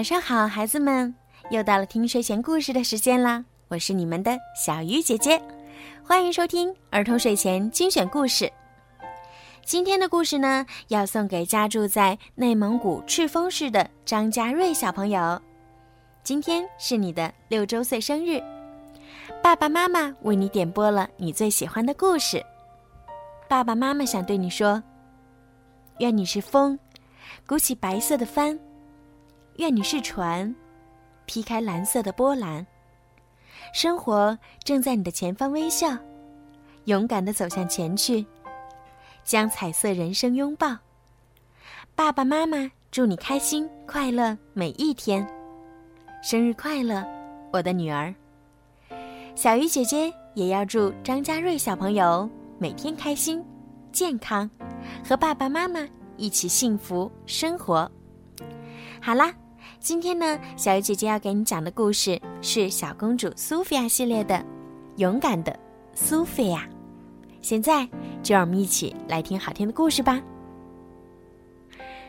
晚上好，孩子们，又到了听睡前故事的时间啦！我是你们的小鱼姐姐，欢迎收听儿童睡前精选故事。今天的故事呢，要送给家住在内蒙古赤峰市的张家瑞小朋友。今天是你的六周岁生日，爸爸妈妈为你点播了你最喜欢的故事。爸爸妈妈想对你说：愿你是风，鼓起白色的帆；愿你是船，劈开蓝色的波澜。生活正在你的前方微笑，勇敢的走向前去，将彩色人生拥抱。爸爸妈妈祝你开心快乐每一天，生日快乐，我的女儿。小鱼姐姐也要祝张家瑞小朋友。每天开心、健康，和爸爸妈妈一起幸福生活。好啦，今天呢，小鱼姐姐要给你讲的故事是小公主苏菲亚系列的《勇敢的苏菲亚》。现在就让我们一起来听好听的故事吧。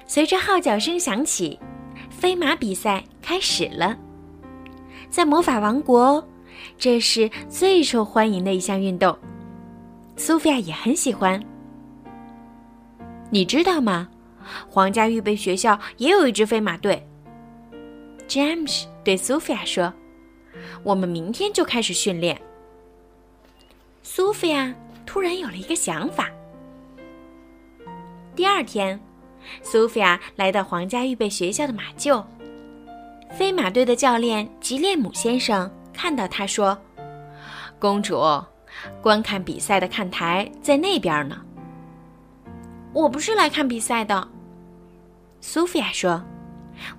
随着号角声响起，飞马比赛开始了。在魔法王国，这是最受欢迎的一项运动。苏菲亚也很喜欢。你知道吗？皇家预备学校也有一支飞马队。詹姆斯对苏菲亚说：“我们明天就开始训练。”苏菲亚突然有了一个想法。第二天，苏菲亚来到皇家预备学校的马厩。飞马队的教练吉列姆先生看到他说：“公主。”观看比赛的看台在那边呢。我不是来看比赛的，苏菲亚说：“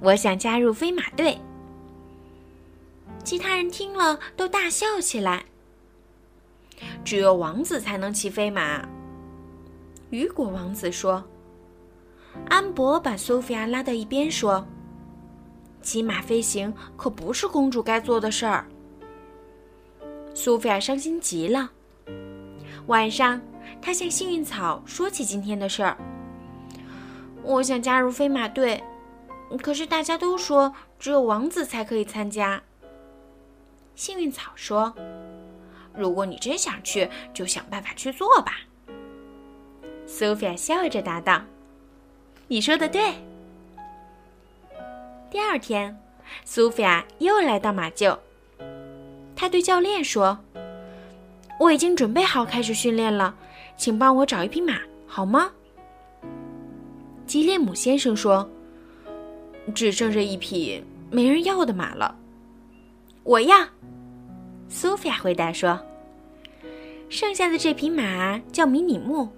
我想加入飞马队。”其他人听了都大笑起来。只有王子才能骑飞马，雨果王子说。安博把苏菲亚拉到一边说：“骑马飞行可不是公主该做的事儿。”苏菲亚伤心极了。晚上，她向幸运草说起今天的事儿。我想加入飞马队，可是大家都说只有王子才可以参加。幸运草说：“如果你真想去，就想办法去做吧。”苏菲亚笑着答道：“你说的对。”第二天，苏菲亚又来到马厩。她对教练说：“我已经准备好开始训练了，请帮我找一匹马，好吗？”吉列姆先生说：“只剩下一匹没人要的马了。”我要。苏菲亚回答说：“剩下的这匹马叫迷你木，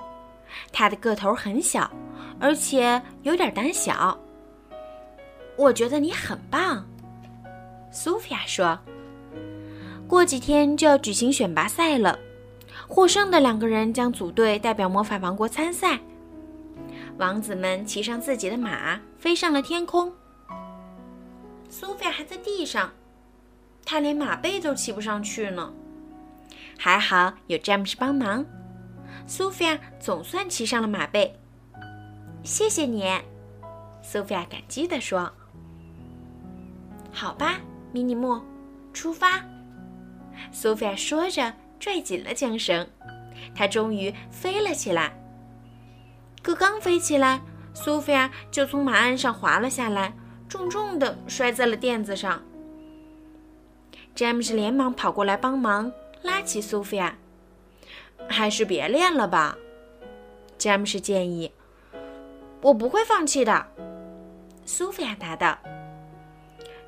它的个头很小，而且有点胆小。”我觉得你很棒，苏菲亚说。过几天就要举行选拔赛了，获胜的两个人将组队代表魔法王国参赛。王子们骑上自己的马，飞上了天空。苏菲亚还在地上，她连马背都骑不上去呢。还好有詹姆斯帮忙，苏菲亚总算骑上了马背。谢谢你，苏菲亚感激地说。好吧，迷你木，出发。苏菲亚说着，拽紧了缰绳，她终于飞了起来。可刚飞起来，苏菲亚就从马鞍上滑了下来，重重的摔在了垫子上。詹姆斯连忙跑过来帮忙，拉起苏菲亚。还是别练了吧，詹姆斯建议。我不会放弃的，苏菲亚答道。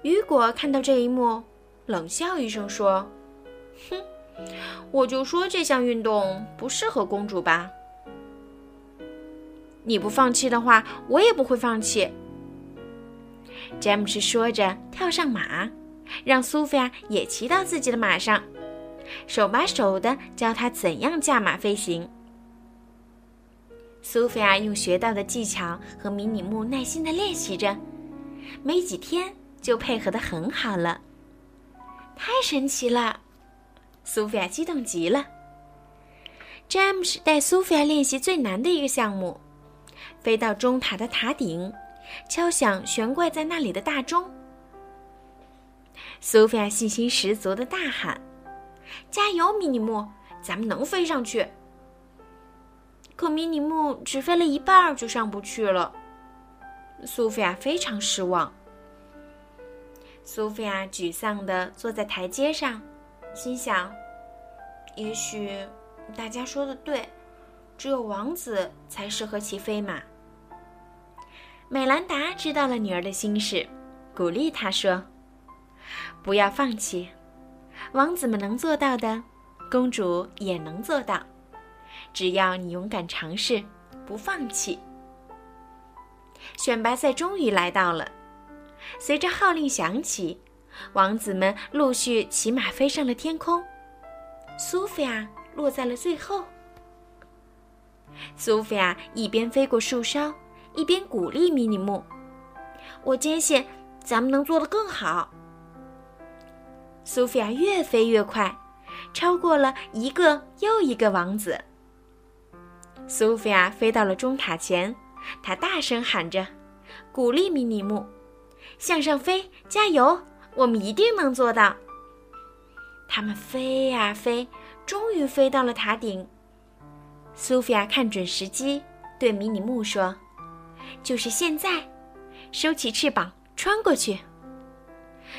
雨果看到这一幕，冷笑一声说。哼，我就说这项运动不适合公主吧。你不放弃的话，我也不会放弃。詹姆斯说着，跳上马，让苏菲亚也骑到自己的马上，手把手的教她怎样驾马飞行。苏菲亚用学到的技巧和迷你木耐心的练习着，没几天就配合的很好了。太神奇了！苏菲亚激动极了。詹姆斯带苏菲亚练习最难的一个项目：飞到钟塔的塔顶，敲响悬挂在那里的大钟，苏菲亚信心十足的大喊：“加油，米尼木，咱们能飞上去！”可米尼木只飞了一半就上不去了。苏菲亚非常失望。苏菲亚沮丧的坐在台阶上，心想：“也许大家说的对，只有王子才适合骑飞马。”美兰达知道了女儿的心事，鼓励她说：“不要放弃，王子们能做到的，公主也能做到。只要你勇敢尝试，不放弃。”选拔赛终于来到了，随着号令响起，王子们陆续骑马飞上了天空。苏菲亚落在了最后。苏菲亚一边飞过树梢。一边鼓励米尼木：“我坚信咱们能做得更好。”苏菲亚越飞越快，超过了一个又一个王子。苏菲亚飞到了钟塔前，她大声喊着，鼓励米尼木：“向上飞，加油！我们一定能做到。”他们飞呀飞，终于飞到了塔顶。苏菲亚看准时机，对米尼木说。就是现在，收起翅膀，穿过去。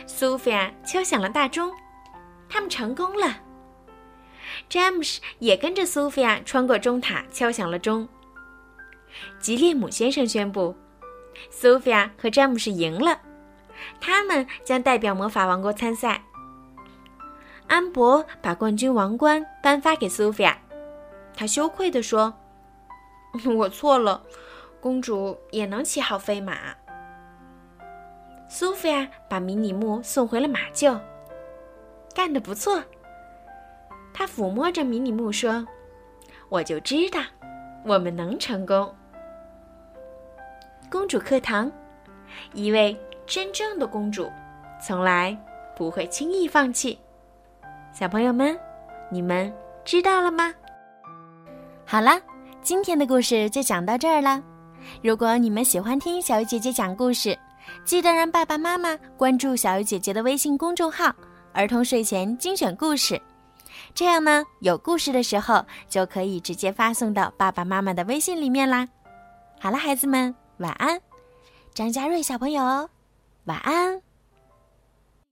苏菲亚敲响了大钟，他们成功了。詹姆斯也跟着苏菲亚穿过钟塔，敲响了钟。吉列姆先生宣布，苏菲亚和詹姆斯赢了，他们将代表魔法王国参赛。安博把冠军王冠颁发给苏菲亚，他羞愧地说：“ 我错了。”公主也能骑好飞马。苏菲亚把迷你木送回了马厩，干得不错。她抚摸着迷你木说：“我就知道，我们能成功。”公主课堂，一位真正的公主，从来不会轻易放弃。小朋友们，你们知道了吗？好了，今天的故事就讲到这儿了。如果你们喜欢听小鱼姐姐讲故事，记得让爸爸妈妈关注小鱼姐姐的微信公众号“儿童睡前精选故事”，这样呢，有故事的时候就可以直接发送到爸爸妈妈的微信里面啦。好了，孩子们，晚安。张佳瑞小朋友，晚安。